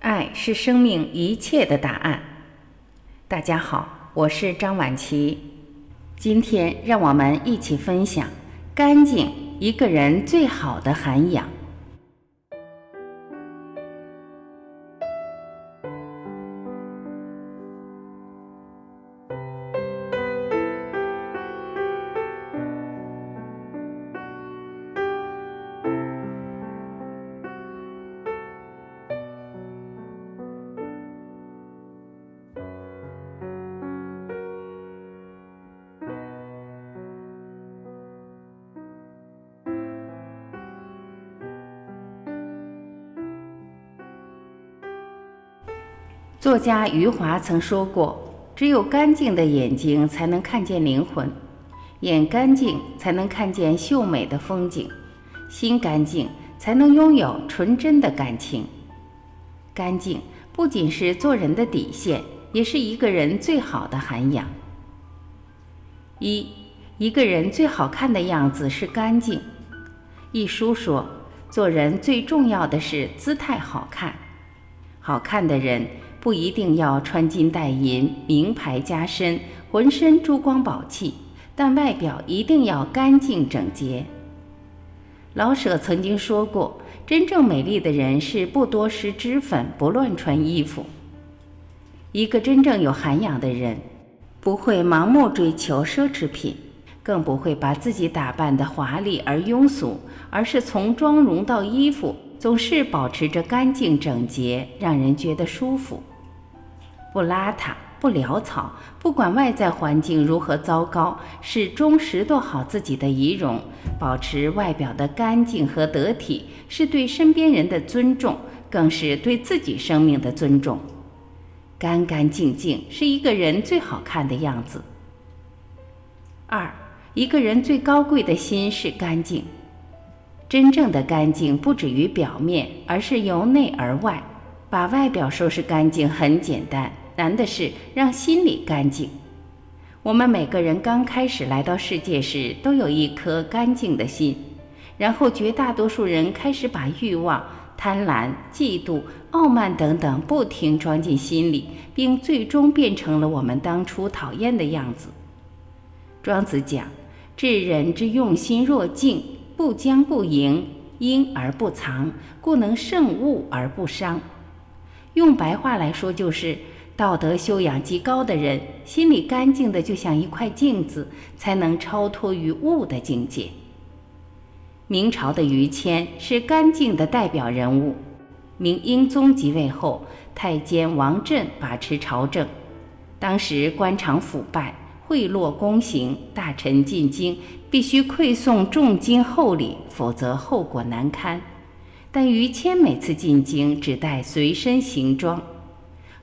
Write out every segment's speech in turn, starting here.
爱是生命一切的答案。大家好，我是张晚琪。今天让我们一起分享：干净，一个人最好的涵养。作家余华曾说过：“只有干净的眼睛才能看见灵魂，眼干净才能看见秀美的风景，心干净才能拥有纯真的感情。干净不仅是做人的底线，也是一个人最好的涵养。一，一个人最好看的样子是干净。一书说，做人最重要的是姿态好看，好看的人。”不一定要穿金戴银、名牌加身、浑身珠光宝气，但外表一定要干净整洁。老舍曾经说过：“真正美丽的人是不多施脂粉、不乱穿衣服。”一个真正有涵养的人，不会盲目追求奢侈品，更不会把自己打扮得华丽而庸俗，而是从妆容到衣服，总是保持着干净整洁，让人觉得舒服。不邋遢，不潦草，不管外在环境如何糟糕，始终拾掇好自己的仪容，保持外表的干净和得体，是对身边人的尊重，更是对自己生命的尊重。干干净净是一个人最好看的样子。二，一个人最高贵的心是干净。真正的干净不止于表面，而是由内而外。把外表收拾干净很简单。难的是让心里干净。我们每个人刚开始来到世界时，都有一颗干净的心，然后绝大多数人开始把欲望、贪婪、嫉妒、傲慢等等不停装进心里，并最终变成了我们当初讨厌的样子。庄子讲：“治人之用心若镜，不将不迎，因而不藏，故能胜物而不伤。”用白话来说就是。道德修养极高的人，心里干净的就像一块镜子，才能超脱于物的境界。明朝的于谦是干净的代表人物。明英宗即位后，太监王振把持朝政，当时官场腐败，贿赂宫刑，大臣进京必须馈送重金厚礼，否则后果难堪。但于谦每次进京只带随身行装。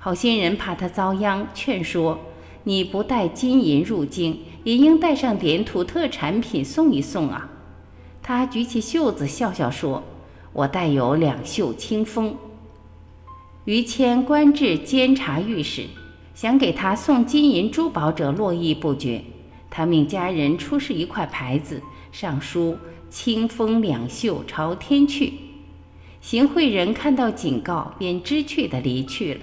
好心人怕他遭殃，劝说：“你不带金银入京，也应带上点土特产品送一送啊。”他举起袖子，笑笑说：“我带有两袖清风。”于谦官至监察御史，想给他送金银珠宝者络绎不绝。他命家人出示一块牌子，上书“清风两袖朝天去”。行贿人看到警告，便知趣地离去了。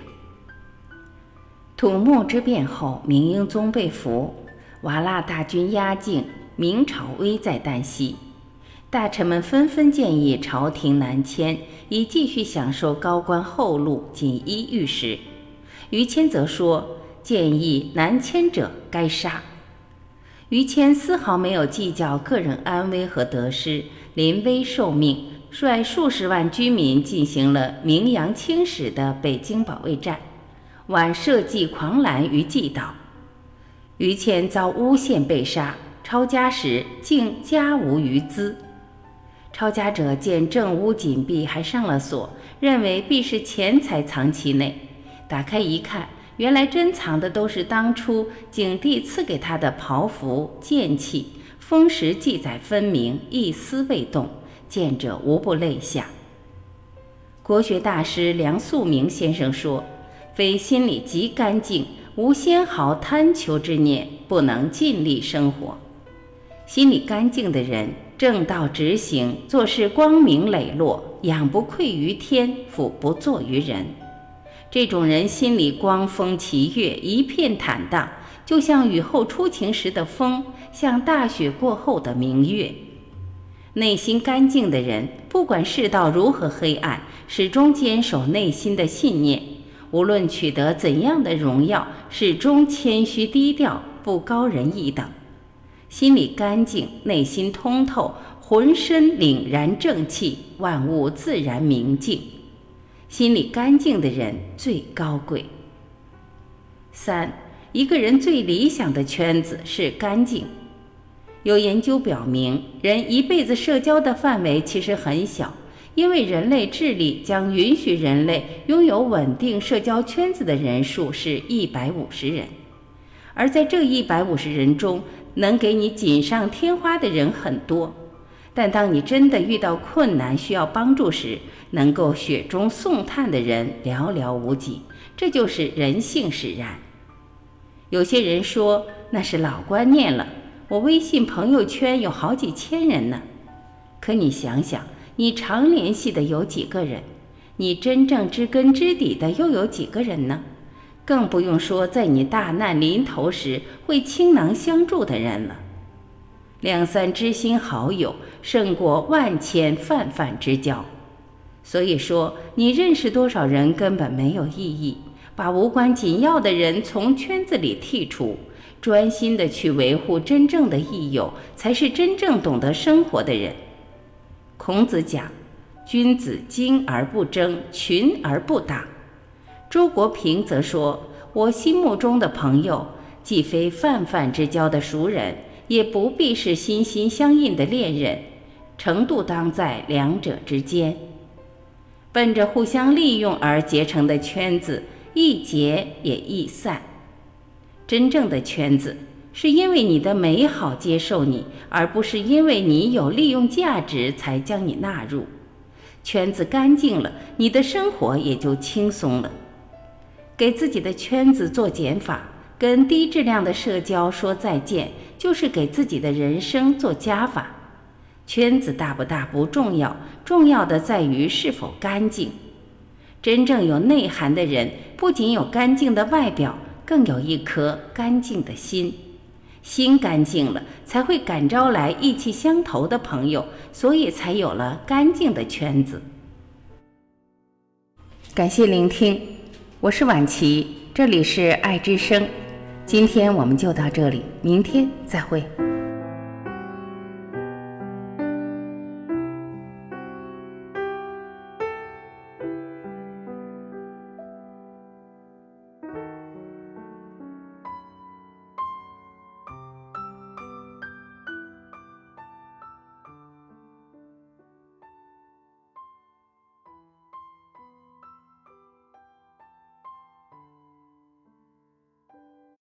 土木之变后，明英宗被俘，瓦剌大军压境，明朝危在旦夕。大臣们纷纷建议朝廷南迁，以继续享受高官厚禄、锦衣玉食。于谦则说：“建议南迁者该杀。”于谦丝毫没有计较个人安危和得失，临危受命，率数十万居民进行了名扬青史的北京保卫战。晚社稷狂澜于既岛，于谦遭诬陷被杀。抄家时竟家无余资，抄家者见正屋紧闭，还上了锁，认为必是钱财藏其内。打开一看，原来珍藏的都是当初景帝赐给他的袍服剑器，封时记载分明，一丝未动，见者无不泪下。国学大师梁漱溟先生说。非心里极干净，无纤毫贪求之念，不能尽力生活。心里干净的人，正道直行，做事光明磊落，仰不愧于天，俯不怍于人。这种人心里光风霁月，一片坦荡，就像雨后初晴时的风，像大雪过后的明月。内心干净的人，不管世道如何黑暗，始终坚守内心的信念。无论取得怎样的荣耀，始终谦虚低调，不高人一等。心里干净，内心通透，浑身凛然正气，万物自然明净。心里干净的人最高贵。三，一个人最理想的圈子是干净。有研究表明，人一辈子社交的范围其实很小。因为人类智力将允许人类拥有稳定社交圈子的人数是一百五十人，而在这一百五十人中，能给你锦上添花的人很多，但当你真的遇到困难需要帮助时，能够雪中送炭的人寥寥无几。这就是人性使然。有些人说那是老观念了，我微信朋友圈有好几千人呢，可你想想。你常联系的有几个人？你真正知根知底的又有几个人呢？更不用说在你大难临头时会倾囊相助的人了。两三知心好友胜过万千泛泛之交。所以说，你认识多少人根本没有意义。把无关紧要的人从圈子里剔除，专心的去维护真正的益友，才是真正懂得生活的人。孔子讲：“君子精而不争，群而不党。”周国平则说：“我心目中的朋友，既非泛泛之交的熟人，也不必是心心相印的恋人，程度当在两者之间。奔着互相利用而结成的圈子，易结也易散。真正的圈子。”是因为你的美好接受你，而不是因为你有利用价值才将你纳入。圈子干净了，你的生活也就轻松了。给自己的圈子做减法，跟低质量的社交说再见，就是给自己的人生做加法。圈子大不大不重要，重要的在于是否干净。真正有内涵的人，不仅有干净的外表，更有一颗干净的心。心干净了，才会感召来意气相投的朋友，所以才有了干净的圈子。感谢聆听，我是婉琪，这里是爱之声。今天我们就到这里，明天再会。